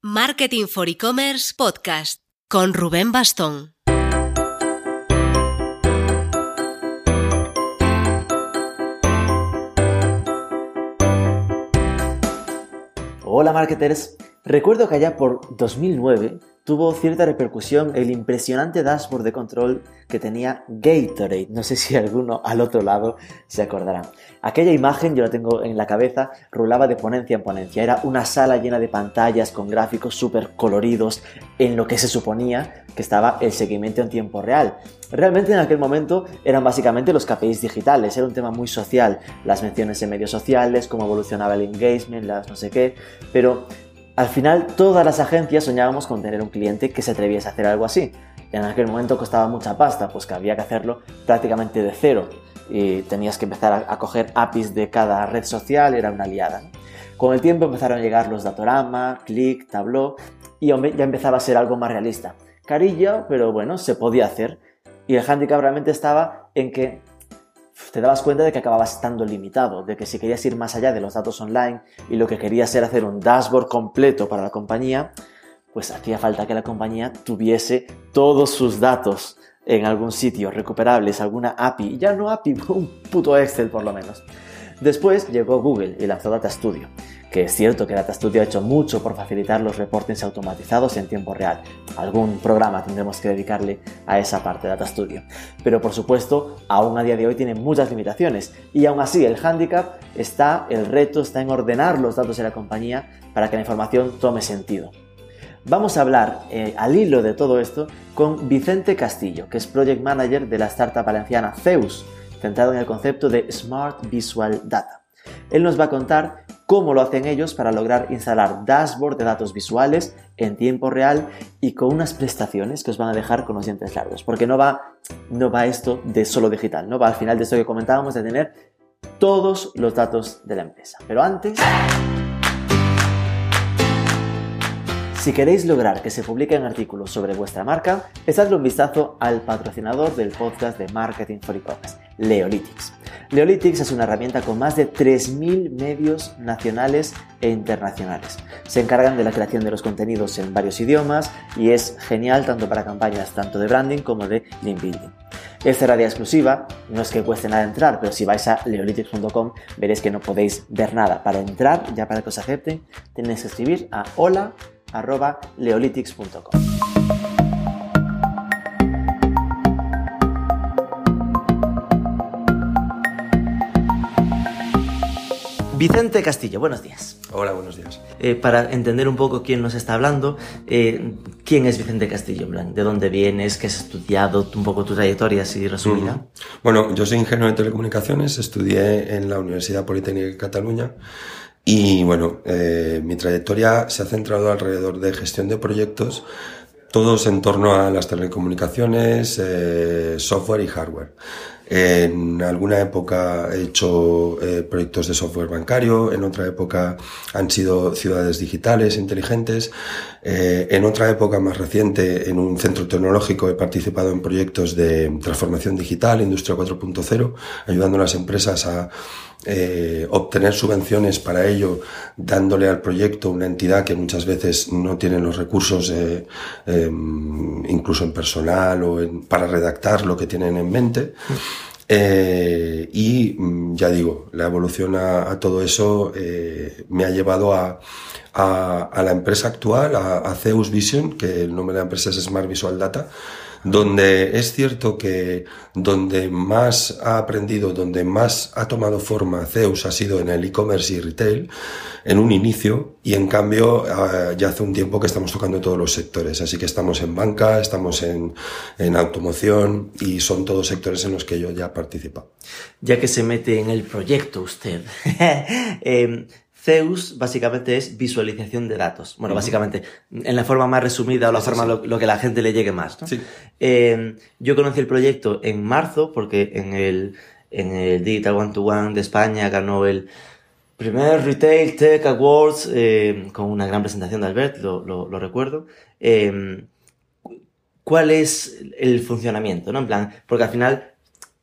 Marketing for E-Commerce Podcast con Rubén Bastón. Hola marketers, recuerdo que allá por 2009 tuvo cierta repercusión el impresionante dashboard de control que tenía Gatorade. No sé si alguno al otro lado se acordará. Aquella imagen, yo la tengo en la cabeza, rulaba de ponencia en ponencia. Era una sala llena de pantallas con gráficos súper coloridos en lo que se suponía que estaba el seguimiento en tiempo real. Realmente en aquel momento eran básicamente los KPIs digitales, era un tema muy social, las menciones en medios sociales, cómo evolucionaba el engagement, las no sé qué, pero al final, todas las agencias soñábamos con tener un cliente que se atreviese a hacer algo así. En aquel momento costaba mucha pasta, pues que había que hacerlo prácticamente de cero. Y tenías que empezar a, coger APIs de cada red social, era una liada. Con el tiempo empezaron a llegar los Datorama, Click, Tableau, y ya empezaba a ser algo más realista. Carillo, pero bueno, se podía hacer. Y el handicap realmente estaba en que te dabas cuenta de que acababas estando limitado, de que si querías ir más allá de los datos online y lo que querías era hacer un dashboard completo para la compañía, pues hacía falta que la compañía tuviese todos sus datos en algún sitio recuperables, alguna API, ya no API, un puto Excel por lo menos. Después llegó Google y lanzó Data Studio que es cierto que Data Studio ha hecho mucho por facilitar los reportes automatizados en tiempo real. Algún programa tendremos que dedicarle a esa parte de Data Studio. Pero por supuesto, aún a día de hoy tiene muchas limitaciones y aún así el handicap está, el reto está en ordenar los datos de la compañía para que la información tome sentido. Vamos a hablar eh, al hilo de todo esto con Vicente Castillo, que es Project Manager de la startup valenciana Zeus, centrado en el concepto de Smart Visual Data. Él nos va a contar cómo lo hacen ellos para lograr instalar dashboard de datos visuales en tiempo real y con unas prestaciones que os van a dejar con los dientes largos. Porque no va, no va esto de solo digital, no va al final de esto que comentábamos de tener todos los datos de la empresa. Pero antes... Si queréis lograr que se publiquen artículos sobre vuestra marca, echadle un vistazo al patrocinador del podcast de Marketing for E-Commerce, Leolytics. Leolytics es una herramienta con más de 3.000 medios nacionales e internacionales. Se encargan de la creación de los contenidos en varios idiomas y es genial tanto para campañas tanto de branding como de link building. Es cerrada exclusiva, no es que cueste nada entrar, pero si vais a leolytics.com veréis que no podéis ver nada. Para entrar, ya para que os acepten, tenéis que escribir a hola Vicente Castillo, buenos días. Hola, buenos días. Eh, para entender un poco quién nos está hablando, eh, ¿quién es Vicente Castillo? ¿De dónde vienes? ¿Qué has estudiado? Un poco tu trayectoria así resumida. Bueno, yo soy ingeniero de telecomunicaciones, estudié en la Universidad Politécnica de Cataluña y bueno, eh, mi trayectoria se ha centrado alrededor de gestión de proyectos, todos en torno a las telecomunicaciones, software y hardware. En alguna época he hecho eh, proyectos de software bancario, en otra época han sido ciudades digitales inteligentes, eh, en otra época más reciente en un centro tecnológico he participado en proyectos de transformación digital, industria 4.0, ayudando a las empresas a eh, obtener subvenciones para ello, dándole al proyecto una entidad que muchas veces no tiene los recursos, eh, em, incluso en personal o para redactar lo que tienen en mente. Eh, y mm, ya digo, la evolución a, todo eso me ha llevado a, a, la empresa actual, a, a Zeus Vision, que el nombre de la empresa es Smart Visual Data, donde es cierto que donde más ha aprendido, donde más ha tomado forma Zeus ha sido en el e-commerce y retail, en un inicio, y en cambio ah, ya hace un tiempo que estamos tocando todos los sectores, así que estamos en banca, estamos en, en automoción y son todos sectores en los que yo ya participo. Ya que se mete en el proyecto usted, eh, Zeus básicamente es visualización de datos. Bueno, básicamente, en la forma más resumida o la forma Lo, que la gente le llegue más. Eh, yo conocí el proyecto en marzo porque en el, en el Digital One to One de España ganó el primer Retail Tech Awards eh, con una gran presentación de Albert, lo, lo, recuerdo. Eh, ¿Cuál es el funcionamiento? ¿no? En plan, porque al final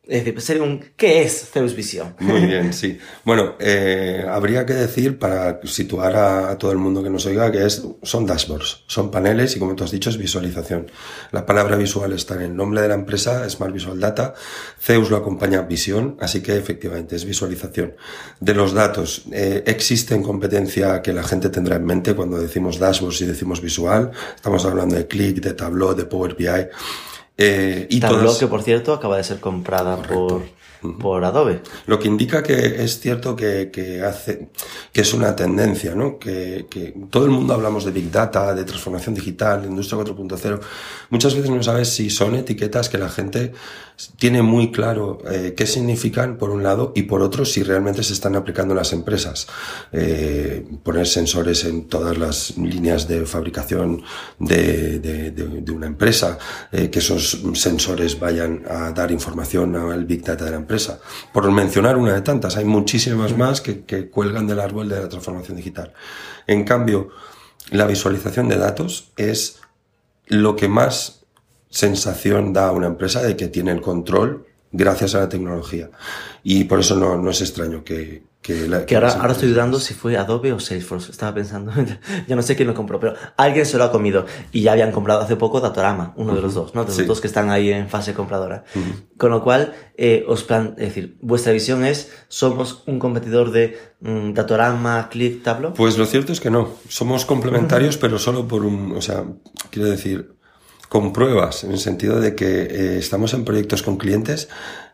Es decir, sería un, ¿qué es Zeus Visión? Muy bien, sí. Bueno, eh, habría que decir, para situar a, todo el mundo que nos oiga, que es, son dashboards, son paneles y como tú has dicho es visualización. La palabra visual está en el nombre de la empresa, Smart Visual Data. Zeus lo acompaña visión, así que efectivamente es visualización. De los datos, eh, existe en competencia que la gente tendrá en mente cuando decimos dashboards y decimos visual. Estamos hablando de Click, de Tableau, de Power BI. Eh, y Tableau, que por cierto acaba de ser comprada por, por Adobe. Lo que indica que es cierto que, que hace, que es una tendencia, ¿no? Que, que, todo el mundo hablamos de Big Data, de transformación digital, de industria 4.0. Muchas veces no sabes si son etiquetas que la gente tiene muy claro eh, qué significan por un lado y por otro si realmente se están aplicando las empresas. Eh, poner sensores en todas las líneas de fabricación de, de, de, una empresa, eh, que esos sensores vayan a dar información al Big Data de la empresa. Por mencionar una de tantas, hay muchísimas más que, que cuelgan del árbol de la transformación digital. En cambio, la visualización de datos es lo que más sensación da a una empresa de que tiene el control gracias a la tecnología. Y por eso no, no es extraño que, que, la, que, ahora, ahora estoy dudando si fue Adobe o Salesforce. Estaba pensando, ya no sé quién lo compró, pero alguien se lo ha comido. Y ya habían comprado hace poco Datorama, uno de los dos, ¿no? De los dos que están ahí en fase compradora. Con lo cual, eh, os plan, es decir, vuestra visión es, ¿somos un competidor de mm, Datorama, Click, Tableau? Pues lo cierto es que no. Somos complementarios, pero solo por un, o sea, quiero decir, con pruebas, en el sentido de que eh, estamos en proyectos con clientes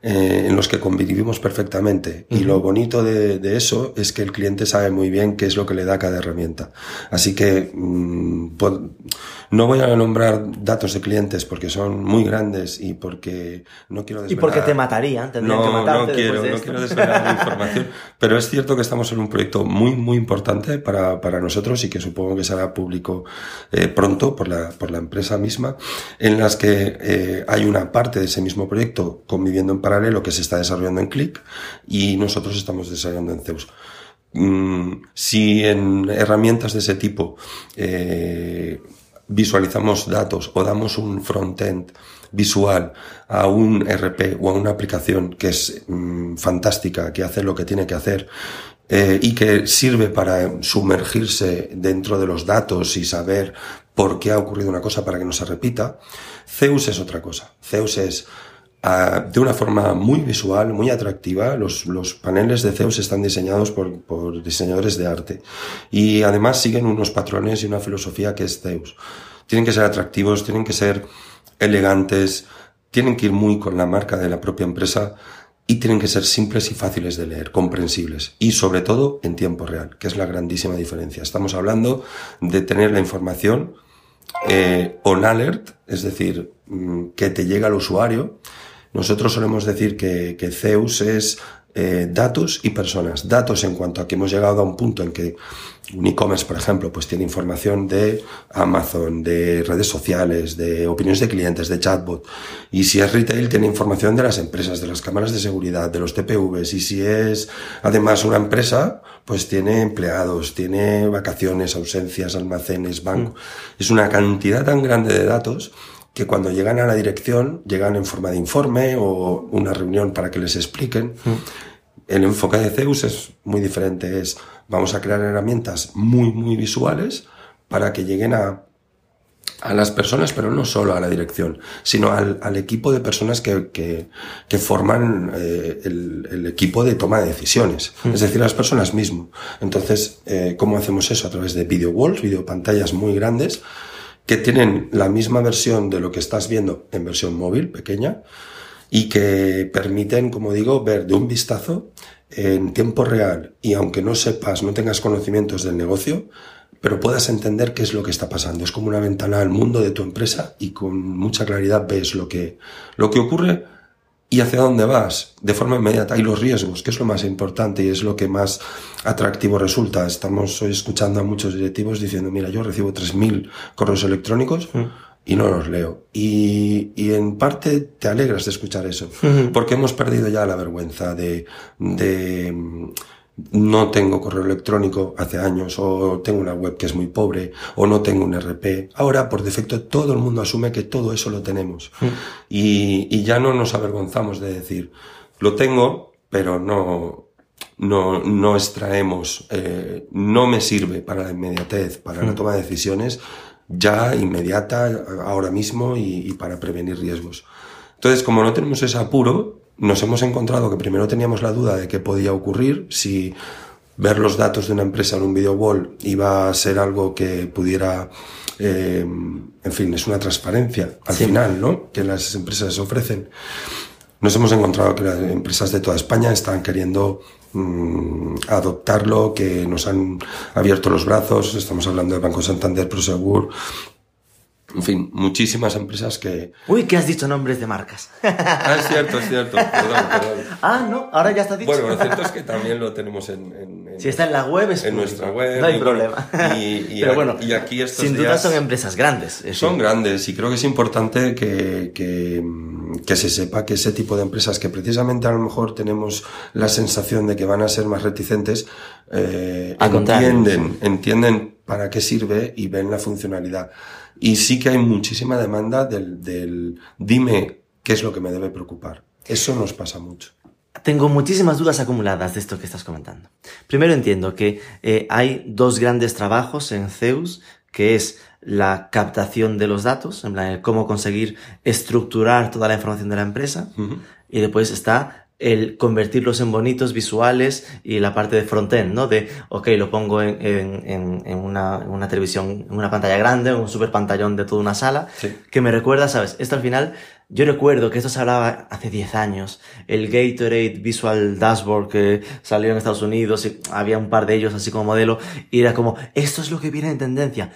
eh, en los que convivimos perfectamente. Y lo bonito de, de, eso es que el cliente sabe muy bien qué es lo que le da cada herramienta. Así que mm, no voy a nombrar datos de clientes porque son muy grandes y porque no quiero desvelar... Y porque te matarían, tendrían no, que matarte No quiero, no quiero desvelar la información. Pero es cierto que estamos en un proyecto muy, muy importante para, para nosotros y que supongo que será público eh, pronto por la, por la empresa misma, en las que eh, hay una parte de ese mismo proyecto conviviendo en paralelo que se está desarrollando en Click y nosotros estamos desarrollando en Zeus. Mm, si en herramientas de ese tipo eh, visualizamos datos o damos un frontend visual a un RP o a una aplicación que es mm, fantástica, que hace lo que tiene que hacer eh, y que sirve para sumergirse dentro de los datos y saber por qué ha ocurrido una cosa para que no se repita, Zeus es otra cosa. Zeus es de una forma muy visual, muy atractiva. Los, los paneles de Zeus están diseñados por, diseñadores de arte y además siguen unos patrones y una filosofía que es Zeus. Tienen que ser atractivos, tienen que ser elegantes, tienen que ir muy con la marca de la propia empresa y tienen que ser simples y fáciles de leer, comprensibles y sobre todo en tiempo real, que es la grandísima diferencia. Estamos hablando de tener la información eh, on alert, es decir, mm, que te llega al usuario nosotros solemos decir que, que Zeus es eh, datos y personas. Datos en cuanto a que hemos llegado a un punto en que un e-commerce, por ejemplo, pues tiene información de Amazon, de redes sociales, de opiniones de clientes, de chatbot. Y si es retail, tiene información de las empresas, de las cámaras de seguridad, de los TPVs. Y si es además una empresa, pues tiene empleados, tiene vacaciones, ausencias, almacenes, banco. Mm. Es una cantidad tan grande de datos que cuando llegan a la dirección llegan en forma de informe o una reunión para que les expliquen. Mm. El enfoque de Zeus es muy diferente, es vamos a crear herramientas muy, muy visuales para que lleguen a, a las personas, pero no solo a la dirección, sino al, al equipo de personas que, que, que forman eh, el, el, equipo de toma de decisiones, mm. es decir, las personas mismas. Entonces, eh, ¿cómo hacemos eso? A través de video walls, video pantallas muy grandes, que tienen la misma versión de lo que estás viendo en versión móvil pequeña y que permiten, como digo, ver de un vistazo en tiempo real y aunque no sepas, no tengas conocimientos del negocio, pero puedas entender qué es lo que está pasando. Es como una ventana al mundo de tu empresa y con mucha claridad ves lo que, lo que ocurre y hacia dónde vas de forma inmediata y los riesgos, que es lo más importante y es lo que más atractivo resulta. Estamos hoy escuchando a muchos directivos diciendo, mira, yo recibo 3.000 correos electrónicos mm. y no los leo. Y, y, en parte te alegras de escuchar eso, porque hemos perdido ya la vergüenza de, de no tengo correo electrónico hace años, o tengo una web que es muy pobre, o no tengo un RP. Ahora, por defecto, todo el mundo asume que todo eso lo tenemos. Mm. Y, y ya no nos avergonzamos de decir, lo tengo, pero no, no, no extraemos, eh, no me sirve para la inmediatez, para la toma de decisiones ya inmediata, ahora mismo y, y para prevenir riesgos. Entonces, como no tenemos ese apuro, nos hemos encontrado que primero teníamos la duda de qué podía ocurrir, si ver los datos de una empresa en un video wall iba a ser algo que pudiera, eh, en fin, es una transparencia al Sí. final, ¿no? Que las empresas ofrecen. Nos hemos encontrado que las empresas de toda España están queriendo mm, adoptarlo, que nos han abierto los brazos. Estamos hablando de Banco Santander, Prosegur. En fin, muchísimas empresas que... Uy, que has dicho nombres de marcas. Ah, es cierto, es cierto. Perdón, perdón. ah, no, ahora ya está dicho. Bueno, lo cierto es que también lo tenemos en... en- en- si está en la web es en público. nuestra web. No hay y problema. Y, y Pero bueno, y aquí estos sin duda días son empresas grandes. es son grandes y creo que es importante que, que, que se sepa que ese tipo de empresas que precisamente a lo mejor tenemos la sensación de que van a ser más reticentes, eh, entienden, entienden para qué sirve y ven la funcionalidad. Y sí que hay muchísima demanda del, del dime qué es lo que me debe preocupar. Eso nos pasa mucho. Tengo muchísimas dudas acumuladas de esto que estás comentando. Primero entiendo que eh, hay dos grandes trabajos en Zeus, que es la captación de los datos, en plan, el cómo conseguir estructurar toda la información de la empresa, y después está el convertirlos en bonitos visuales y la parte de frontend, ¿no? De, ok, lo pongo en, en, en, en una, en una televisión, en una pantalla grande, un super pantallón de toda una sala, Sí. que me recuerda, ¿sabes? Esto al final, yo recuerdo que esto se hablaba hace 10 años, el Gatorade Visual Dashboard que salió en Estados Unidos, y había un par de ellos así como modelo, y era como, esto es lo que viene en tendencia.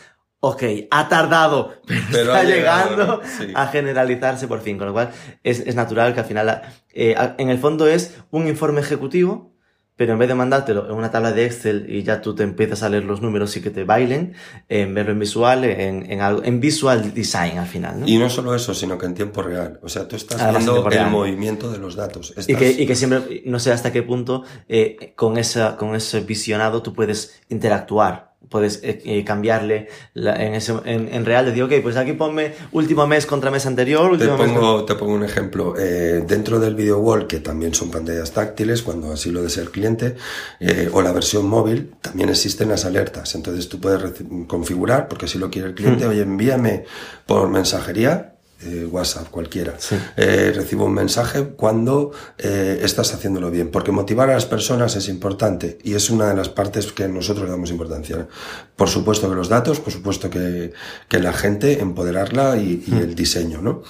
Ok, ha tardado, pero, Pero está llegado, llegando. Sí. a generalizarse por fin, con lo cual es, es natural que al final, eh, en el fondo es un informe ejecutivo, pero en vez de mandártelo en una tabla de Excel y ya tú te empiezas a leer los números y que te bailen, en verlo en visual, en, en algo, en visual design al final, ¿no? Y no solo eso, sino que en tiempo real. O sea, tú estás Además, en viendo el movimiento de los datos. Y Estás- que, y que siempre, no sé hasta qué punto, eh, con, esa, con ese visionado tú puedes interactuar. Puedes eh, eh, cambiarle la- en, ese, en, en real. Le digo, ok, pues aquí ponme último mes contra mes anterior, Te último mes pongo, te pongo un ejemplo. Eh, dentro del video wall, que también son pantallas táctiles, cuando así lo desea el cliente, eh, o la versión móvil, también existen las alertas. Entonces tú puedes configurar, porque si lo quiere el cliente, oye, envíame por mensajería, eh, WhatsApp, cualquiera. Sí. Eh, recibo un mensaje cuando eh, estás haciéndolo bien, porque motivar a las personas es importante y es una de las partes que nosotros le damos importancia. Por supuesto que los datos, por supuesto que, que la gente, empoderarla y, y el diseño, ¿no?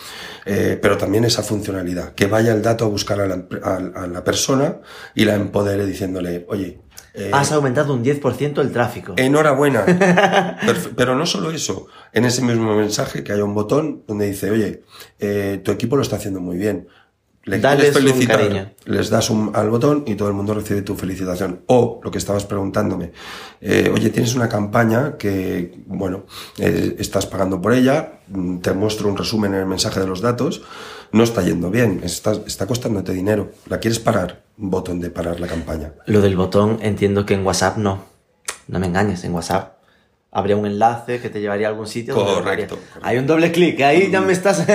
Pero también esa funcionalidad, que vaya el dato a buscar a la, empre- a- a la persona y la empodere diciéndole, oye, eh, Has aumentado un 10% el tráfico. Enhorabuena. Pero no solo eso. En ese mismo mensaje que haya un botón donde dice, oye, eh, tu equipo lo está haciendo muy bien. Le Dales un felicitar, cariño. les das un, al botón y todo el mundo recibe tu felicitación. O lo que estabas preguntándome, eh, oye, tienes una campaña que, bueno, eh, estás pagando por ella, mm, te muestro un resumen en el mensaje de los datos, no está yendo bien, está, costándote dinero, ¿la quieres parar? Botón de parar la campaña. Lo del botón entiendo que en WhatsApp no. No me engañes, en WhatsApp habría un enlace que te llevaría a algún sitio. Correcto. Hay un doble clic, ahí ya me estás... Sí, sí,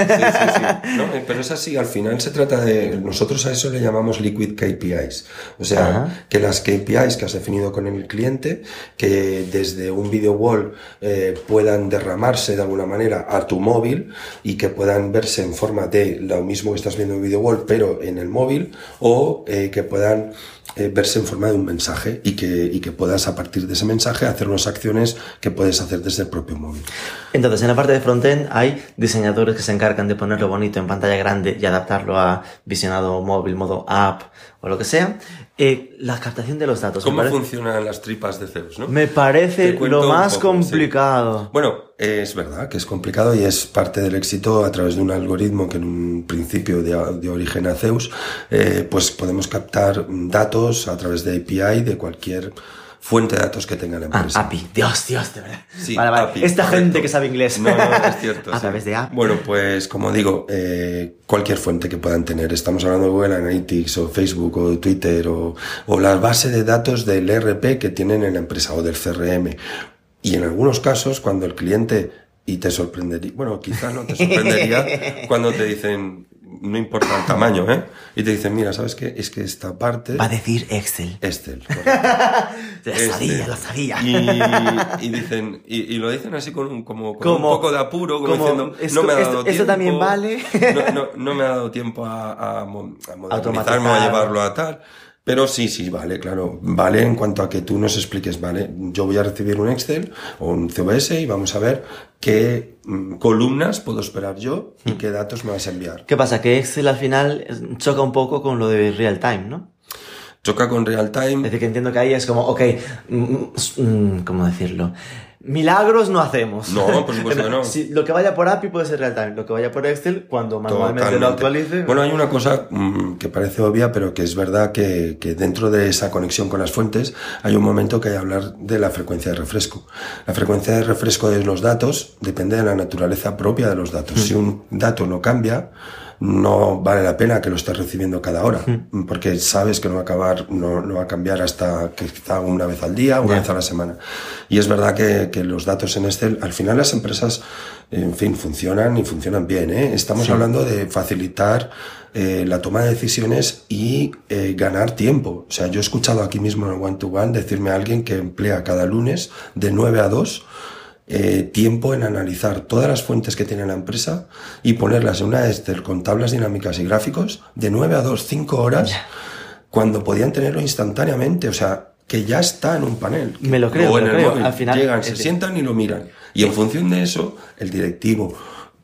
sí. No, eh, pero es así, al final se trata de, nosotros a eso le llamamos liquid KPIs. O sea, Ajá. que las KPIs que has definido con el cliente, que desde un video wall eh, puedan derramarse de alguna manera a tu móvil y que puedan verse en forma de lo mismo que estás viendo en video wall, pero en el móvil, o eh, que puedan eh, verse en forma de un mensaje y que, y que puedas a partir de ese mensaje hacer unas acciones que puedes hacer desde el propio móvil. Entonces, en la parte de frontend hay diseñadores que se encargan de ponerlo bonito en pantalla grande y adaptarlo a visionado móvil, modo app o lo que sea. Eh, la captación de los datos. ¿Cómo parece- funcionan las tripas de Zeus? ¿no? Me parece lo más poco, sí. complicado. Bueno, eh, es verdad que es complicado y es parte del éxito a través de un algoritmo que en un principio de, de origen a Zeus, eh, pues podemos captar datos a través de API de cualquier fuente de datos que tenga la Ah, empresa. API. Dios, Dios, de verdad. Sí, vale, vale. API, Esta correcto. gente que sabe inglés. No, no, es cierto. A sí. través de API. Bueno, pues como digo, eh, cualquier fuente que puedan tener. Estamos hablando de Google Analytics o Facebook o Twitter o, o la base de datos del ERP que tienen en la empresa o del CRM. Y en algunos casos, cuando el cliente, y te sorprendería, bueno, quizás no te sorprendería cuando te dicen, no importa el tamaño, ¿eh? Y te dicen, mira, ¿sabes qué? Es que esta parte... Va a decir Excel. Excel. Lo Este, sabía, lo sabía. Y, y dicen, y, y lo dicen así con un, como, con Como- un poco de apuro, como, como, diciendo, esto- no me ha dado esto tiempo. también vale. No, no, no me ha dado tiempo a, a, a modernizarme a llevarlo a tal. Pero sí, sí, vale, claro. Vale en cuanto a que tú nos expliques, vale, yo voy a recibir un Excel o un CVS y vamos a ver qué mm, columnas puedo esperar yo Hmm. y qué datos me vas a enviar. ¿Qué pasa? Que Excel al final es- choca un poco con lo de real time, ¿no? Choca con real Es time. decir, que entiendo que ahí es como, ok, mm, mm, ¿cómo decirlo? Milagros no hacemos. No, por supuesto que no. Si lo que vaya por API puede ser real time. Lo que vaya por Excel, cuando manualmente lo Totalmente. actualice. Bueno, hay una cosa mm, que parece obvia, pero que es verdad que, que dentro de esa conexión con las fuentes hay un momento que hay que hablar de la frecuencia de refresco. La frecuencia de refresco de los datos depende de la naturaleza propia de los datos. Si un dato no cambia, no vale la pena que lo estés recibiendo cada hora, porque sabes que no va a acabar, no, no va a cambiar hasta que quizá una vez al día, una vez a la semana. Y es verdad que, que los datos en Excel, al final las empresas, en fin, funcionan y funcionan bien. ¿eh? Estamos hablando de facilitar eh, la toma de decisiones y eh, ganar tiempo. O sea, yo he escuchado aquí mismo en el One to One decirme a alguien que emplea cada lunes de 9 a 2 eh, tiempo en analizar todas las fuentes que tiene la empresa y ponerlas en una Excel con tablas dinámicas y gráficos de 9 a 2, 5 horas, cuando podían tenerlo instantáneamente. O sea, que ya está en un panel. Me lo creo, O en me lo el creo. móvil. Al final, Llegan, se sientan y lo miran. Y en función de eso, el directivo,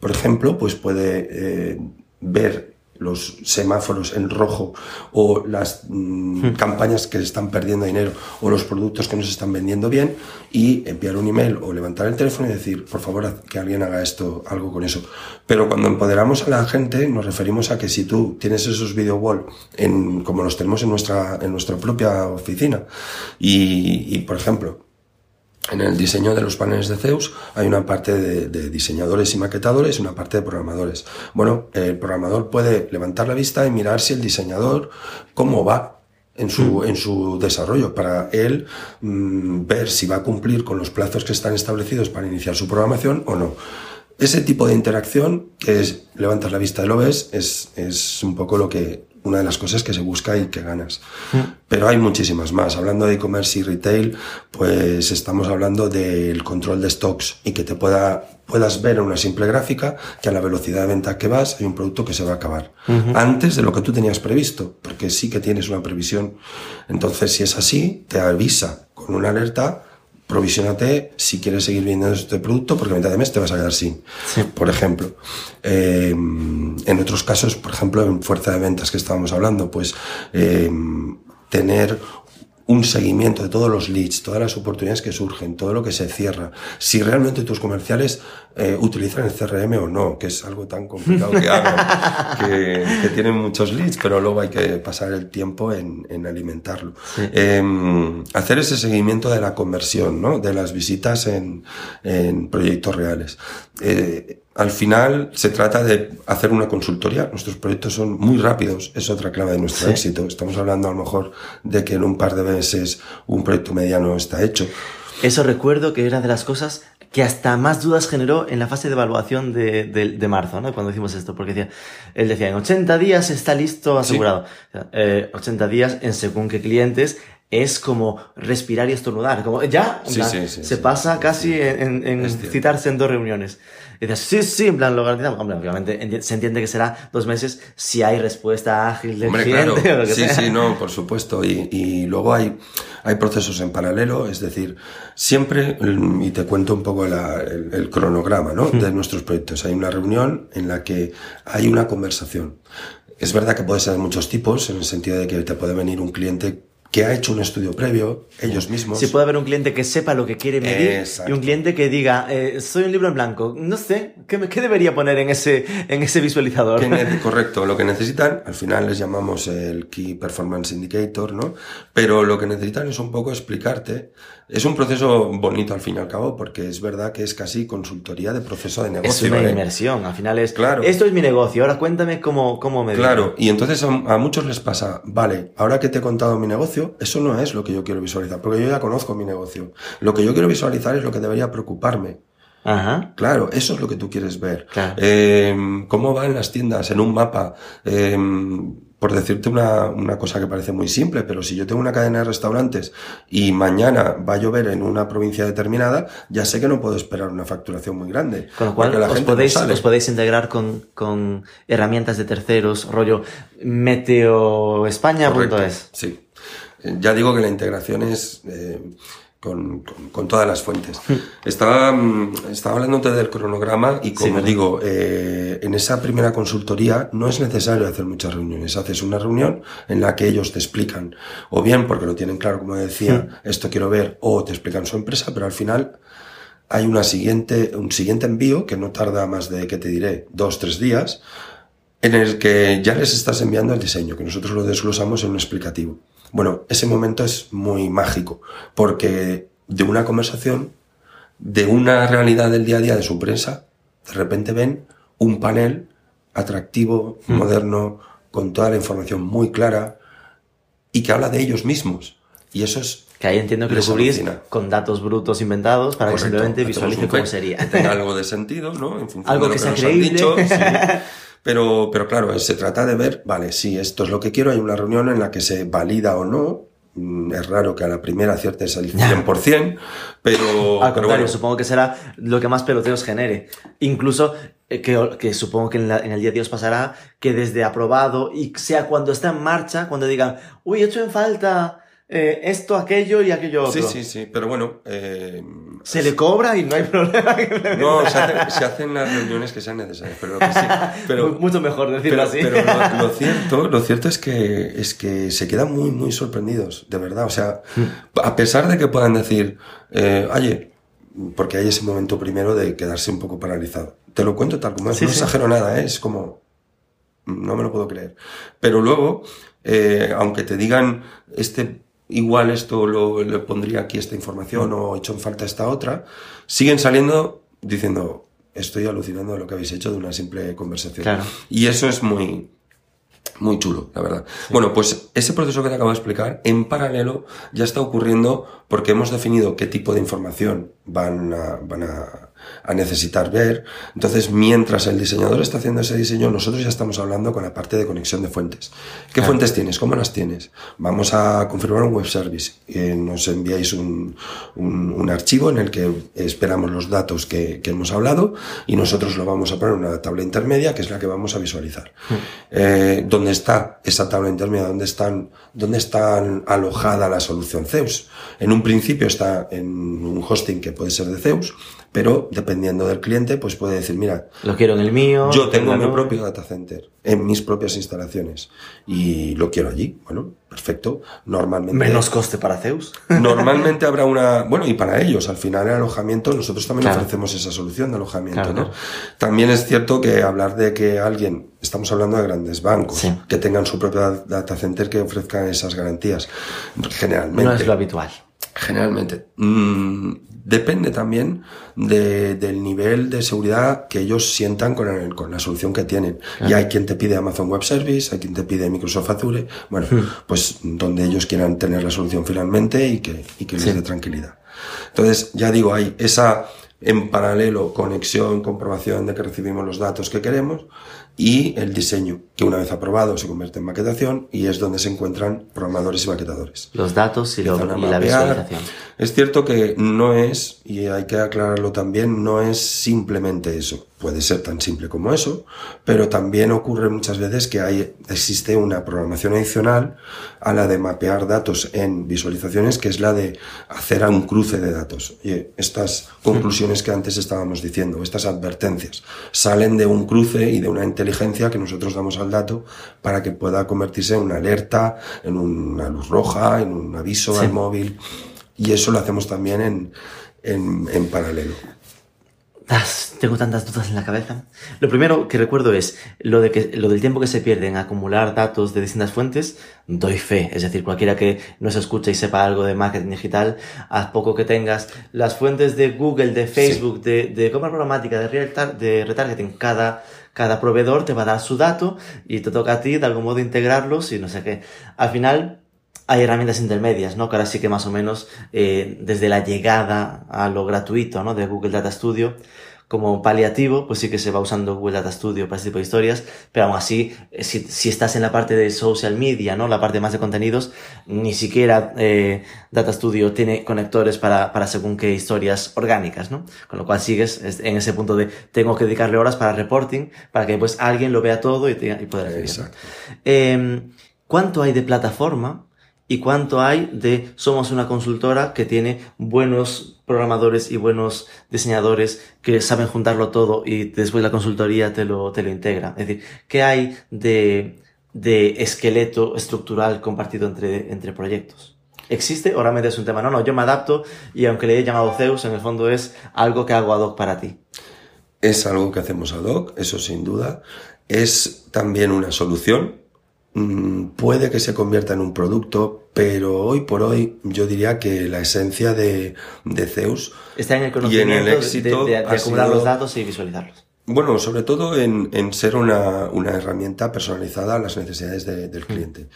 por ejemplo, pues puede eh, ver los semáforos en rojo o las mm, campañas que están perdiendo dinero o los productos que no se están vendiendo bien y enviar un email o levantar el teléfono y decir, por favor, que alguien haga esto, algo con eso. Pero cuando empoderamos a la gente, nos referimos a que si tú tienes esos video wall en, como los tenemos en nuestra, en nuestra propia oficina y, y por ejemplo, en el diseño de los paneles de Zeus hay una parte de, de diseñadores y maquetadores y una parte de programadores. Bueno, el programador puede levantar la vista y mirar si el diseñador cómo va en su, en su desarrollo para él mm, ver si va a cumplir con los plazos que están establecidos para iniciar su programación o no. Ese tipo de interacción, que es levantas la vista y lo ves, es, es un poco lo que, una de las cosas que se busca y que ganas. Pero hay muchísimas más. Hablando de e-commerce y retail, pues estamos hablando del control de stocks y que te pueda, puedas ver en una simple gráfica que a la velocidad de venta que vas hay un producto que se va a acabar. Antes de lo que tú tenías previsto, porque sí que tienes una previsión. Entonces, si es así, te avisa con una alerta provisiónate si quieres seguir vendiendo este producto porque a mitad de mes te vas a quedar sin. Por ejemplo, eh, en otros casos, por ejemplo, en fuerza de ventas que estábamos hablando, pues eh, tener un seguimiento de todos los leads, todas las oportunidades que surgen, todo lo que se cierra, si realmente tus comerciales eh, utilizan el CRM o no, que es algo tan complicado que hagan, que, que tienen muchos leads, pero luego hay que pasar el tiempo en, en alimentarlo. Eh, hacer ese seguimiento de la conversión, ¿no? de las visitas en, en proyectos reales. Eh, al final se trata de hacer una consultoría. Nuestros proyectos son muy rápidos, es otra clave de nuestro Sí. éxito. Estamos hablando a lo mejor de que en un par de meses un proyecto mediano está hecho. Eso recuerdo que era de las cosas que hasta más dudas generó en la fase de evaluación de, de, de marzo, ¿no? Cuando hicimos esto, porque decía, él decía, en 80 días está listo, asegurado. O sea, eh, 80 días en según qué clientes es como respirar y estornudar, como ya, Sí, plan, sí, sí, se pasa casi en, en citarse en dos reuniones. Y dices, sí, sí, en plan, lo garantizamos. Hombre, obviamente se entiende que será dos meses si hay respuesta ágil del Hombre, cliente claro. o lo que Sí, sea. sí, no, por supuesto. Y, y luego hay, hay procesos en paralelo, es decir, siempre, mm, y te cuento un poco la- el, el cronograma ¿no? de nuestros proyectos. Hay una reunión en la que hay una conversación. Es verdad que puede ser de muchos tipos, en el sentido de que te puede venir un cliente que ha hecho un estudio previo, ellos mismos. Si puede haber un cliente que sepa lo que quiere medir Exacto. y un cliente que diga, eh, soy un libro en blanco, no sé, ¿qué, me- qué debería poner en ese, en ese visualizador? Correcto, lo que necesitan, al final les llamamos el Key Performance Indicator, ¿no? Pero lo que necesitan es un poco explicarte. Es un proceso bonito al fin y al cabo, porque es verdad que es casi consultoría de proceso de es negocio. una ¿vale? inmersión, al final es, Claro. esto es mi negocio, ahora cuéntame cómo, cómo me Claro, y entonces a, a muchos les pasa, vale, ahora que te he contado mi negocio, eso no es lo que yo quiero visualizar, porque yo ya conozco mi negocio. Lo que yo quiero visualizar es lo que debería preocuparme. Ajá. Claro, eso es lo que tú quieres ver. Claro. Eh, ¿Cómo van las tiendas en un mapa? Eh, por decirte una, una cosa que parece muy simple, pero si yo tengo una cadena de restaurantes y mañana va a llover en una provincia determinada, ya sé que no puedo esperar una facturación muy grande. Con lo cual, la os gente no podéis, sale. os podéis integrar con, con herramientas de terceros, rollo meteoespaña.es. Sí. Ya digo que la integración es eh, con, con- con todas las fuentes. Estaba, mm, estaba hablándote del cronograma y como ¿verdad? digo, eh, en esa primera consultoría no es necesario hacer muchas reuniones. Haces una reunión en la que ellos te explican, o bien porque lo tienen claro, como decía, esto quiero ver, o te explican su empresa, pero al final hay una siguiente, un siguiente envío que no tarda más de, que te diré, dos, tres días, en el que ya les estás enviando el diseño, que nosotros lo desglosamos en un explicativo. Bueno, ese momento es muy mágico, porque de una conversación, de una realidad del día a día de su prensa, de repente ven un panel atractivo, moderno, con toda la información muy clara y que habla de ellos mismos. Y eso es Que ahí entiendo que lo cubrís con datos brutos inventados para Correcto. que simplemente visualice cómo sería. Que tenga algo de sentido, ¿no? En función Algo de lo que sea nos han creíble. dicho, sí. Pero, pero claro, se trata de ver, vale, sí, esto es lo que quiero, hay una reunión en la que se valida o no. Mm, Es raro que a la primera aciertes el 100%, pero... Al pero contrario, bueno, supongo que será lo que más peloteos genere. Incluso eh, que, que supongo que en, la- en el día de Dios pasará que desde aprobado y sea cuando está en marcha, cuando digan, uy, he hecho en falta eh, esto, aquello y aquello otro. Sí, sí, sí, pero bueno... eh, Se le cobra y no hay problema. No, se, hace- se hacen las reuniones que sean necesarias, pero que sí... Pero, Mu- Mucho mejor decirlo pero, así. pero lo, lo cierto, lo cierto es que es que se quedan muy, muy sorprendidos, de verdad. O sea, a pesar de que puedan decir, eh, oye, porque hay ese momento primero de quedarse un poco paralizado. Te lo cuento tal como es, Sí, no sí. exagero nada, ¿eh? es como, no me lo puedo creer. Pero luego, eh, aunque te digan, este, igual esto lo, le pondría aquí esta información o he hecho en falta esta otra, siguen saliendo diciendo, estoy alucinando de lo que habéis hecho de una simple conversación. Claro. Y eso es muy, muy chulo, la verdad. Bueno, pues ese proceso que te acabo de explicar, en paralelo, ya está ocurriendo porque hemos definido qué tipo de información van a, van a, a necesitar ver. Entonces, mientras el diseñador está haciendo ese diseño, nosotros ya estamos hablando con la parte de conexión de fuentes. ¿Qué fuentes tienes? ¿Cómo las tienes? Vamos a confirmar un web service. Eh, nos enviáis un, un, un archivo en el que esperamos los datos que, que hemos hablado y nosotros lo vamos a poner en una tabla intermedia que es la que vamos a visualizar. Eh, ¿Dónde está esa tabla intermedia? ¿Dónde están, dónde están alojada la solución Zeus? En un principio está en un hosting que puede ser de Zeus, pero dependiendo del cliente, pues puede decir, mira, Lo quiero en el mío. yo tengo mi propio data center en mis propias instalaciones y lo quiero allí. Bueno, perfecto. Normalmente. Menos coste para Zeus. Normalmente habrá una, bueno, y para ellos, al final el alojamiento, nosotros también Claro. ofrecemos esa solución de alojamiento, Claro, ¿no? claro. También es cierto que hablar de que alguien, estamos hablando de grandes bancos, Sí. que tengan su propio data center que ofrezcan esas garantías, generalmente. No es lo habitual. Generalmente. Mm, depende también de- del nivel de seguridad que ellos sientan con, el- con la solución que tienen. Y hay quien te pide Amazon Web Service, hay quien te pide Microsoft Azure, bueno, pues donde ellos quieran tener la solución finalmente y que, y que les Sí. dé tranquilidad. Entonces, ya digo, hay esa en paralelo conexión, comprobación de que recibimos los datos que queremos y el diseño, que una vez aprobado se convierte en maquetación y es donde se encuentran programadores y maquetadores Los datos y, lo- la visualización. Es cierto que no es, y hay que aclararlo también, no es simplemente eso. Puede ser tan simple como eso, pero también ocurre muchas veces que hay, existe una programación adicional a la de mapear datos en visualizaciones, que es la de hacer un cruce de datos. Y estas conclusiones que antes estábamos diciendo, estas advertencias, salen de un cruce y de una inteligencia que nosotros damos al dato para que pueda convertirse en una alerta, en una luz roja, en un aviso al móvil. Y eso lo hacemos también en, en, en paralelo. Tengo tantas dudas en la cabeza. Lo primero que recuerdo es lo, de que, lo del tiempo que se pierde en acumular datos de distintas fuentes, doy fe. Es decir, cualquiera que nos escuche y sepa algo de marketing digital, a poco que tengas las fuentes de Google, de Facebook, de, de compra programática, de, real de retargeting, cada, cada proveedor te va a dar su dato y te toca a ti de algún modo integrarlos y no sé qué. Al final, hay herramientas intermedias, ¿no? Que ahora sí que más o menos eh, desde la llegada a lo gratuito, ¿no? De Google Data Studio como paliativo, pues sí que se va usando Google Data Studio para este tipo de historias, pero aún así, eh, si, si estás en la parte de social media, ¿no? La parte más de contenidos, ni siquiera eh, Data Studio tiene conectores para, para según qué historias orgánicas, ¿no? Con lo cual sigues en ese punto de tengo que dedicarle horas para reporting, para que pues alguien lo vea todo y, te, y pueda Exacto. Eh, ¿Cuánto hay de plataforma y cuánto hay de somos una consultora que tiene buenos programadores y buenos diseñadores que saben juntarlo todo y después la consultoría te lo, te lo integra. Es decir, ¿qué hay de, de esqueleto estructural compartido entre, entre proyectos? ¿Existe? Ahora me es un tema. No, no, yo me adapto y aunque le he llamado Zeus, en el fondo es algo que hago ad hoc para ti. Es algo que hacemos ad hoc, eso sin duda. Es también una solución Mm, puede que se convierta en un producto, pero hoy por hoy yo diría que la esencia de, de Zeus está en el conocimiento y en el éxito de, de, de acumular sido, los datos y visualizarlos. Bueno, sobre todo en, en ser una, una, herramienta personalizada a las necesidades de, del cliente.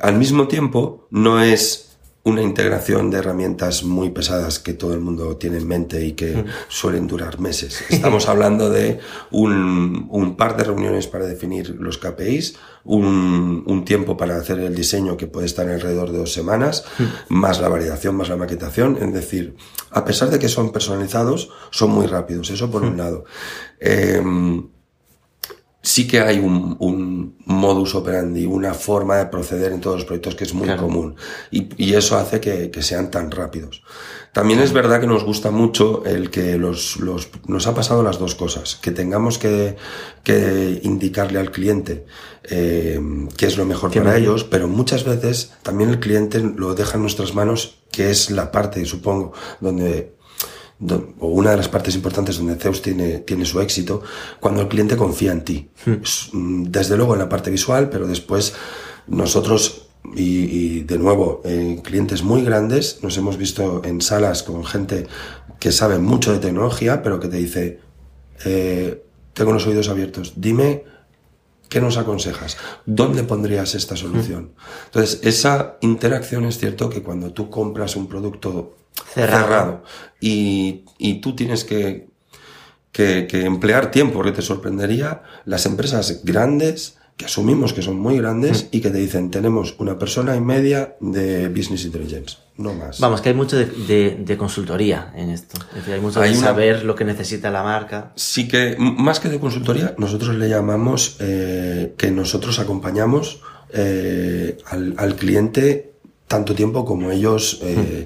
Al mismo tiempo, no es una integración de herramientas muy pesadas que todo el mundo tiene en mente y que suelen durar meses. Estamos hablando de un, un par de reuniones para definir los KPIs, un, un, tiempo para hacer el diseño que puede estar alrededor de dos semanas, más la validación, más la maquetación. Es decir, a pesar de que son personalizados, son muy rápidos. Eso por un lado. Eh, sí que hay un, un, modus operandi, una forma de proceder en todos los proyectos que es muy claro. común. Y, y, eso hace que, que, sean tan rápidos. También es verdad que nos gusta mucho el que los, los, nos ha pasado las dos cosas, que tengamos que, que indicarle al cliente eh, qué es lo mejor para ellos, pero muchas veces también el cliente lo deja en nuestras manos, que es la parte, supongo, donde o una de las partes importantes donde Zeus tiene, tiene su éxito, cuando el cliente confía en ti. Hmm. Desde luego en la parte visual, pero después nosotros, y, y de nuevo, en clientes muy grandes, nos hemos visto en salas con gente que sabe mucho de tecnología, pero que te dice, eh, tengo los oídos abiertos, dime ¿Qué nos aconsejas? ¿Dónde pondrías esta solución? Entonces, esa interacción es cierto que cuando tú compras un producto cerrado, cerrado y, y, tú tienes que, que, que, emplear tiempo, que te sorprendería, las empresas grandes, que asumimos que son muy grandes y que te dicen, tenemos una persona y media de Business Intelligence, no más. Vamos, que hay mucho de, de, de consultoría en esto. Es decir, hay mucho hay de una... saber lo que necesita la marca. Sí que, más que de consultoría, nosotros le llamamos eh, que nosotros acompañamos eh, al, al, cliente tanto tiempo como ellos, eh,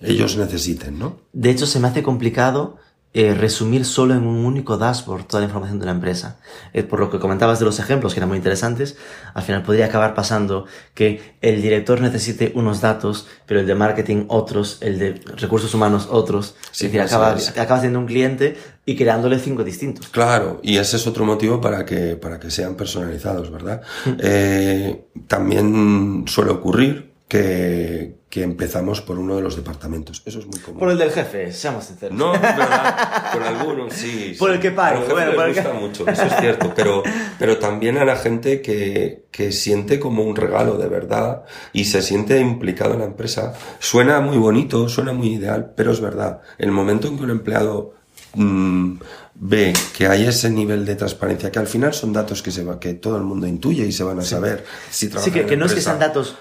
ellos necesiten, ¿no? De hecho, se me hace complicado eh, resumir solo en un único dashboard toda la información de la empresa. Eh, por lo que comentabas de los ejemplos, que eran muy interesantes, al final podría acabar pasando que el director necesite unos datos, pero el de marketing otros, el de recursos humanos otros. Sí, es decir, acabas, es. acabas teniendo un cliente y creándole cinco distintos. Claro, y ese es otro motivo para que, para que sean personalizados, ¿verdad? eh, también suele ocurrir que, que, empezamos por uno de los departamentos. Eso es muy común. Por el del jefe, seamos sinceros. No, verdad. por algunos sí. Por el que pague. A bueno, por gusta que... mucho, eso es cierto. Pero, pero también a la gente que, que siente como un regalo de verdad y se siente implicado en la empresa. Suena muy bonito, suena muy ideal, pero es verdad. El momento en que un empleado mm, ve que hay ese nivel de transparencia, que al final son datos que se va, que todo el mundo intuye y se van a saber si Sí, que, que no es que sean datos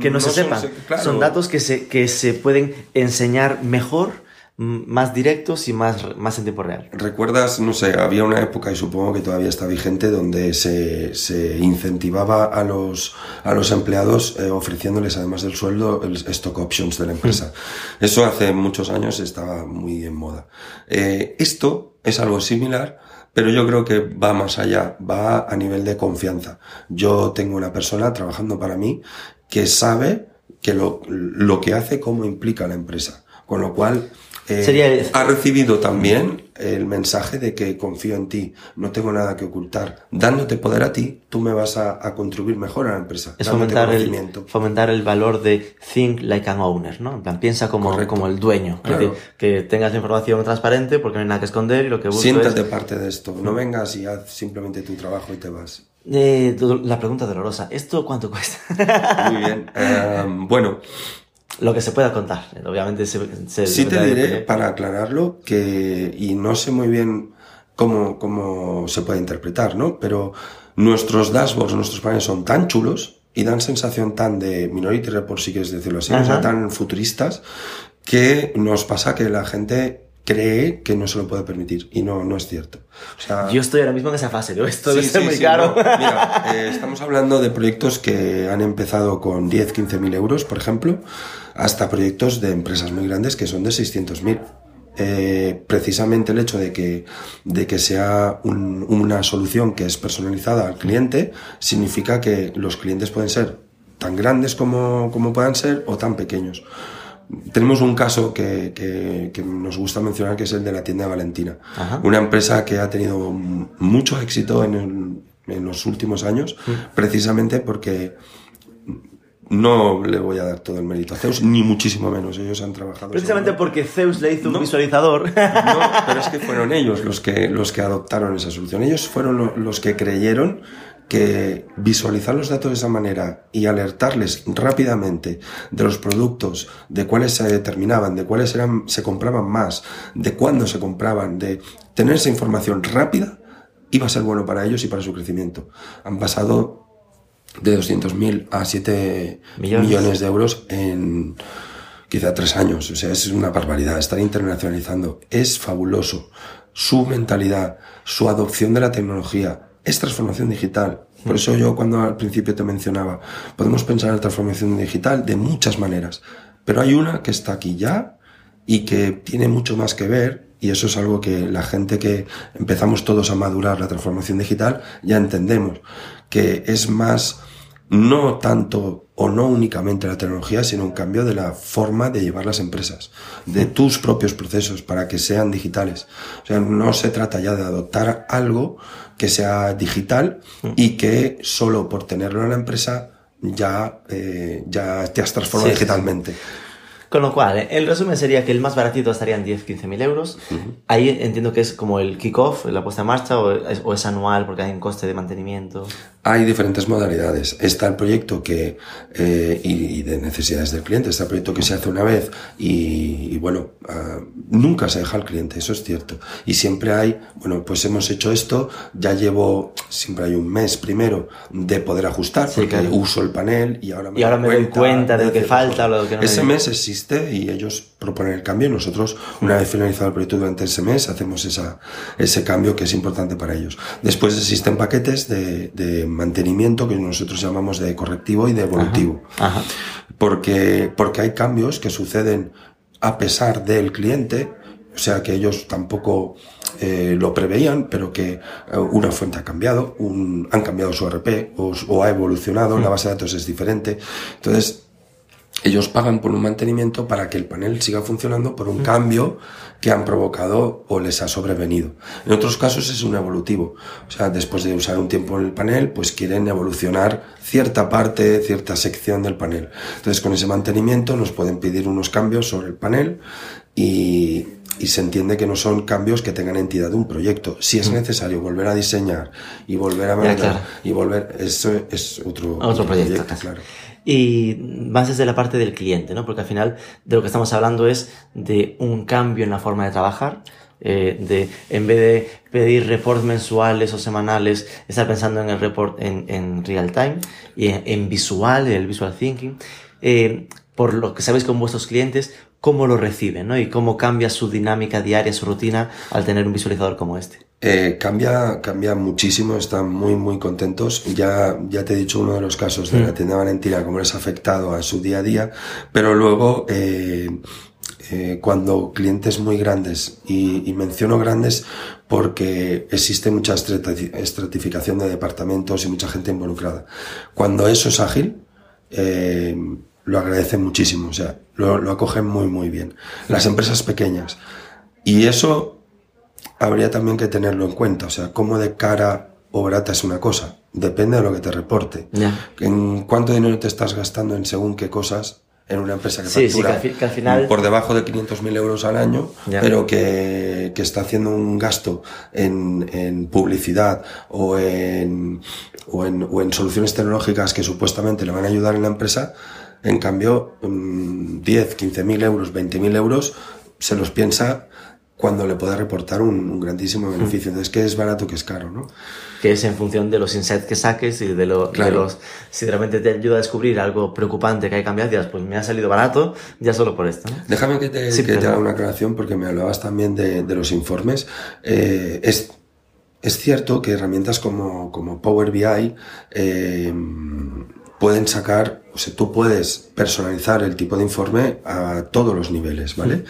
que no, se sepan, son datos que se, que se pueden enseñar mejor más directos y más, más en tiempo real. ¿Recuerdas, no sé, había una época, y supongo que todavía está vigente, donde se, se incentivaba a los, a los empleados eh, ofreciéndoles, además del sueldo, el stock options de la empresa? Mm. Eso hace muchos años estaba muy en moda. Eh, esto es algo similar, pero yo creo que va más allá, va a nivel de confianza. Yo tengo una persona trabajando para mí que sabe que lo, lo que hace, cómo implica la empresa. Con lo cual, eh, ha recibido también el mensaje de que confío en ti, no tengo nada que ocultar. Dándote poder a ti, tú me vas a, contribuir mejor a la empresa. Es fomentar el, fomentar el valor de think like an owner, ¿no? En plan, piensa como, como el dueño. que tengas información transparente porque no hay nada que esconder y lo que buscas Siéntate parte de esto. No vengas y haz simplemente tu trabajo y te vas. Eh, la pregunta dolorosa. ¿Esto cuánto cuesta? Muy bien. Eh, bueno, lo que se pueda contar. Obviamente se, Sí te diré, para aclararlo, que, y no sé muy bien cómo, cómo se puede interpretar, ¿no? Pero nuestros dashboards, nuestros paneles son tan chulos y dan sensación tan de Minority Report, si quieres decirlo así, o sea, tan futuristas, que nos pasa que la gente cree que no se lo puede permitir y no, no es cierto. O sea, Yo estoy ahora mismo en esa fase, ¿no? Esto debe ser muy caro. mira, eh, estamos hablando de proyectos que han empezado con 10, 15 mil euros, por ejemplo, hasta proyectos de empresas muy grandes que son de 600 mil. Eh, precisamente el hecho de que, de que sea una solución que es personalizada al cliente significa que los clientes pueden ser tan grandes como, como puedan ser o tan pequeños. Tenemos un caso que, que, nos gusta mencionar, que es el de la tienda Valentina. Una empresa que ha tenido mucho éxito en, en los últimos años, mm. precisamente porque no le voy a dar todo el mérito a Zeus, ni muchísimo menos. Ellos han trabajado. Precisamente porque Zeus le hizo un visualizador. No, pero es que fueron ellos los que, los que adoptaron esa solución. Ellos fueron los que creyeron que visualizar los datos de esa manera y alertarles rápidamente de los productos, de cuáles se determinaban, de cuáles eran, se compraban más, de cuándo se compraban, de tener esa información rápida, iba a ser bueno para ellos y para su crecimiento. Han pasado de 200.000 a 7 millones. de euros en quizá tres años. O sea, es una barbaridad. Estar internacionalizando es fabuloso. Su mentalidad, su adopción de la tecnología, es transformación digital. Por eso yo cuando al principio te mencionaba, podemos pensar en la transformación digital de muchas maneras, pero hay una que está aquí ya y que tiene mucho más que ver y eso es algo que la gente que empezamos todos a madurar la transformación digital ya entendemos, que es más no tanto o no únicamente la tecnología, sino un cambio de la forma de llevar las empresas, de tus propios procesos para que sean digitales. O sea, no se trata ya de adoptar algo que sea digital y que solo por tenerlo en la empresa ya, eh, ya te has transformado digitalmente. Con lo cual, eh, el resumen sería que el más baratito estaría en 10-15 mil euros. Ahí entiendo que es como el kick-off, la puesta en marcha, o es, o es, anual porque hay un coste de mantenimiento. Hay diferentes modalidades. Está el proyecto que, eh, y, de necesidades del cliente, está el proyecto que se hace una vez y, bueno, ah, nunca se deja al cliente, eso es cierto. Y siempre hay, bueno, pues hemos hecho esto, ya llevo, siempre hay un mes primero de poder ajustar, porque uso el panel y ahora me, y ahora me doy cuenta de lo que falta lo que no Ese mes existe y ellos proponen el cambio. Nosotros, una vez finalizado el proyecto durante ese mes, hacemos esa, ese cambio que es importante para ellos. Después existen paquetes de, de mantenimiento que nosotros llamamos de correctivo y de evolutivo. Porque, porque hay cambios que suceden a pesar del cliente, o sea que ellos tampoco eh, lo preveían, pero que eh, una fuente ha cambiado, un, han cambiado su RP o, o ha evolucionado, la base de datos es diferente. Entonces, ellos pagan por un mantenimiento para que el panel siga funcionando por un cambio que han provocado o les ha sobrevenido. En otros casos es un evolutivo. O sea, después de usar un tiempo el panel, pues quieren evolucionar cierta parte, cierta sección del panel. Entonces, con ese mantenimiento nos pueden pedir unos cambios sobre el panel y, y se entiende que no son cambios que tengan entidad de un proyecto. Si es necesario volver a diseñar y volver a mandar y volver, eso es otro, otro, proyecto, claro y más desde la parte del cliente, ¿no? Porque al final de lo que estamos hablando es de un cambio en la forma de trabajar, eh, de en vez de pedir reports mensuales o semanales, estar pensando en el report en, en real time y en, visual, el visual thinking. Eh, por lo que sabéis con vuestros clientes, cómo lo reciben, ¿no? Y cómo cambia su dinámica diaria, su rutina al tener un visualizador como este. Eh, cambia, cambia muchísimo, están muy, muy contentos. Ya, ya te he dicho uno de los casos de la mm. tienda Valentina, cómo les ha afectado a su día a día, pero luego, eh, eh, cuando clientes muy grandes, y, menciono grandes porque existe mucha estratificación de departamentos y mucha gente involucrada. Cuando eso es ágil, lo agradecen muchísimo, o sea, lo, lo acogen muy, muy bien. Las empresas pequeñas. Y eso habría también que tenerlo en cuenta. O sea, cómo de cara o barata es una cosa. Depende de lo que te reporte. En cuánto dinero te estás gastando en según qué cosas en una empresa que factura que al, final... por debajo de 500.000 euros al año, pero que, que, está haciendo un gasto en, en publicidad o en, o en, o, en, soluciones tecnológicas que supuestamente le van a ayudar en la empresa. En cambio, 10, mm, 15.000 euros, 20.000 euros, se los piensa cuando le puede reportar un, grandísimo beneficio. Entonces, ¿qué es barato, qué es caro? ¿no? Que es en función de los insights que saques y de, lo, los... Si realmente te ayuda a descubrir algo preocupante que hay que cambiar, dirás, pues me ha salido barato ya solo por esto. Déjame que te, que te haga una aclaración porque me hablabas también de, de los informes. Eh, es, es cierto que herramientas como, como Power BI eh, pueden sacar, o sea, tú puedes personalizar el tipo de informe a todos los niveles, ¿vale?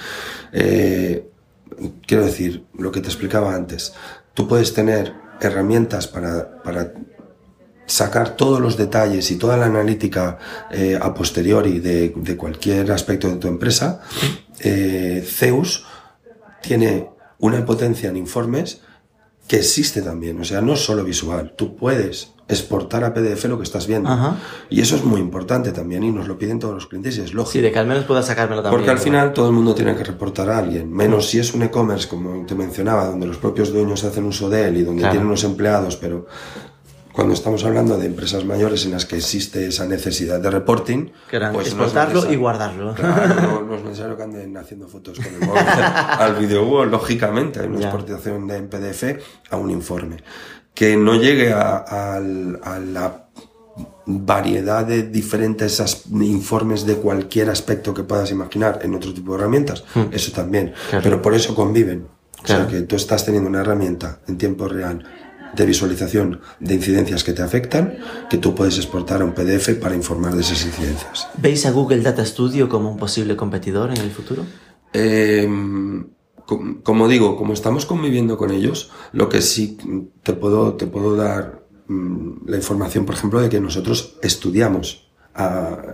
Eh, quiero decir, lo que te explicaba antes, tú puedes tener herramientas para, para sacar todos los detalles y toda la analítica eh, a posteriori de, cualquier aspecto de tu empresa. Eh, Zeus tiene una potencia en informes que existe también, o sea, no solo visual, tú puedes exportar a PDF lo que estás viendo. Y eso es muy importante también y nos lo piden todos los clientes y es lógico. Sí, de que al menos pueda sacármelo también. Porque al final todo el mundo tiene que reportar a alguien, menos si es un e-commerce, como te mencionaba, donde los propios dueños hacen uso de él y donde tienen unos empleados, pero cuando estamos hablando de empresas mayores en las que existe esa necesidad de reporting, pues exportarlo y guardarlo. Claro, no, es necesario que anden haciendo fotos con el móvil al video lógicamente, hay una exportación de en PDF a un informe que no llegue a, la variedad de diferentes informes de cualquier aspecto que puedas imaginar en otro tipo de herramientas, hmm. eso también. Pero por eso conviven. O sea, que tú estás teniendo una herramienta en tiempo real de visualización de incidencias que te afectan, que tú puedes exportar a un PDF para informar de esas incidencias. ¿Veis a Google Data Studio como un posible competidor en el futuro? Eh, como digo, como estamos conviviendo con ellos, lo que sí te puedo, te puedo dar mm, la información, por ejemplo, de que nosotros estudiamos,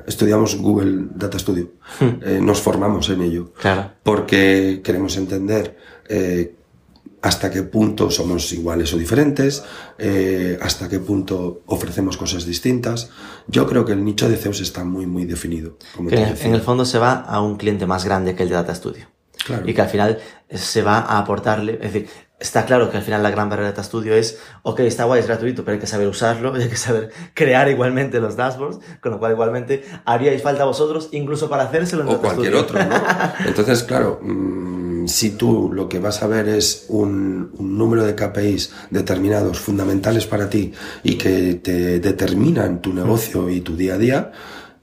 estudiamos Google Data Studio, hmm. eh, nos formamos en ello, claro. porque queremos entender eh, hasta qué punto somos iguales o diferentes, eh, hasta qué punto ofrecemos cosas distintas. Yo creo que el nicho de Zeus está muy, muy definido. Como en el fondo se va a un cliente más grande que el de Data Studio. Y que al final se va a aportarle, es decir, está claro que al final la gran barrera de estudio es, ok, está guay, es gratuito, pero hay que saber usarlo, hay que saber crear igualmente los dashboards, con lo cual igualmente haríais falta vosotros incluso para hacérselo en O cualquier otro, ¿no? Entonces, claro, mm, si tú lo que vas a ver es un, un, número de KPIs determinados, fundamentales para ti y que te determinan tu negocio y tu día a día,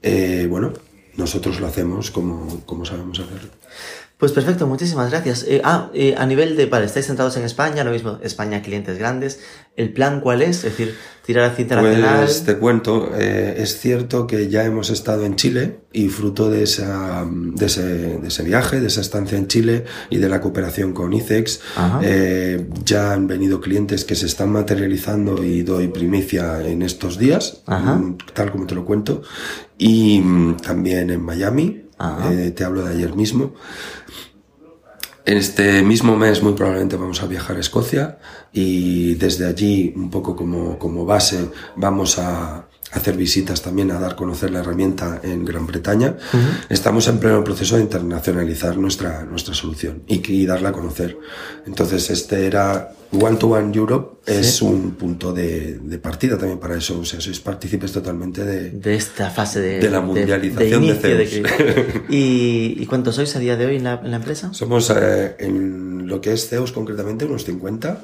eh, bueno, nosotros lo hacemos como, como sabemos hacerlo. Pues perfecto, muchísimas gracias. Eh, ah, eh, a nivel de, vale, estáis centrados en España, lo mismo, España, clientes grandes. ¿El plan cuál es? Es decir, tirar hacia internacional. Pues te cuento, eh, es cierto que ya hemos estado en Chile y fruto de, esa, de, ese, de ese viaje, de esa estancia en Chile y de la cooperación con ICEX, ya han venido clientes que se están materializando y doy primicia en estos días, mm, tal como te lo cuento, y mm, también en Miami, eh, te hablo de ayer mismo. Este mismo mes muy probablemente vamos a viajar a Escocia y desde allí, un poco como, como base, vamos a, hacer visitas también a dar a conocer la herramienta en Gran Bretaña. Estamos en pleno proceso de internacionalizar nuestra, nuestra solución y, y, darla a conocer. Entonces, este era One to One Europe, es un punto de, de, partida también para eso. O sea, sois partícipes totalmente de, de esta fase de, de la mundialización de, de ¿Y, ¿Y cuántos sois a día de hoy en la, en la empresa? Somos eh, en lo que es CEOs concretamente, unos 50.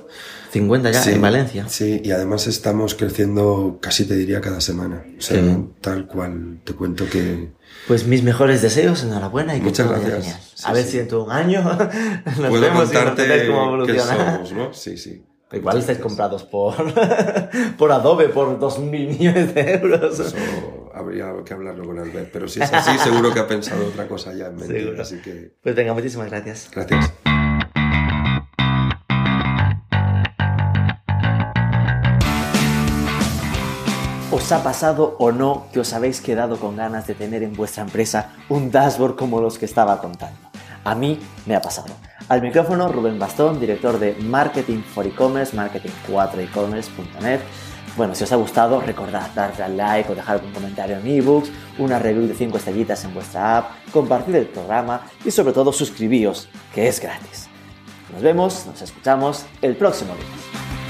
50 ya Sí, en Valencia. Sí, y además estamos creciendo casi te diría cada semana. O sea, bien. tal cual te cuento que... Pues mis mejores deseos, enhorabuena y Muchas gracias. Sí, a ver sí. si dentro de un año nos Puedo vemos y nos cómo evoluciona. somos, ¿no? Sí, sí. Igual estáis comprados por, por Adobe por 2.000 millones de euros. Eso habría que hablarlo con Albert, pero si es así, seguro que ha pensado otra cosa ya en mente. Así que, Pues venga, muchísimas gracias. gracias. ¿Os ha pasado o no que os habéis quedado con ganas de tener en vuestra empresa un dashboard como los que estaba contando? A mí me ha pasado. Al micrófono Rubén Bastón, director de Marketing for E-Commerce, marketing4ecommerce.net. Bueno, si os ha gustado, recordad darle al like o dejar un comentario en ebooks, una review de 5 estrellitas en vuestra app, compartir el programa y sobre todo suscribíos, que es gratis. Nos vemos, nos escuchamos el próximo lunes.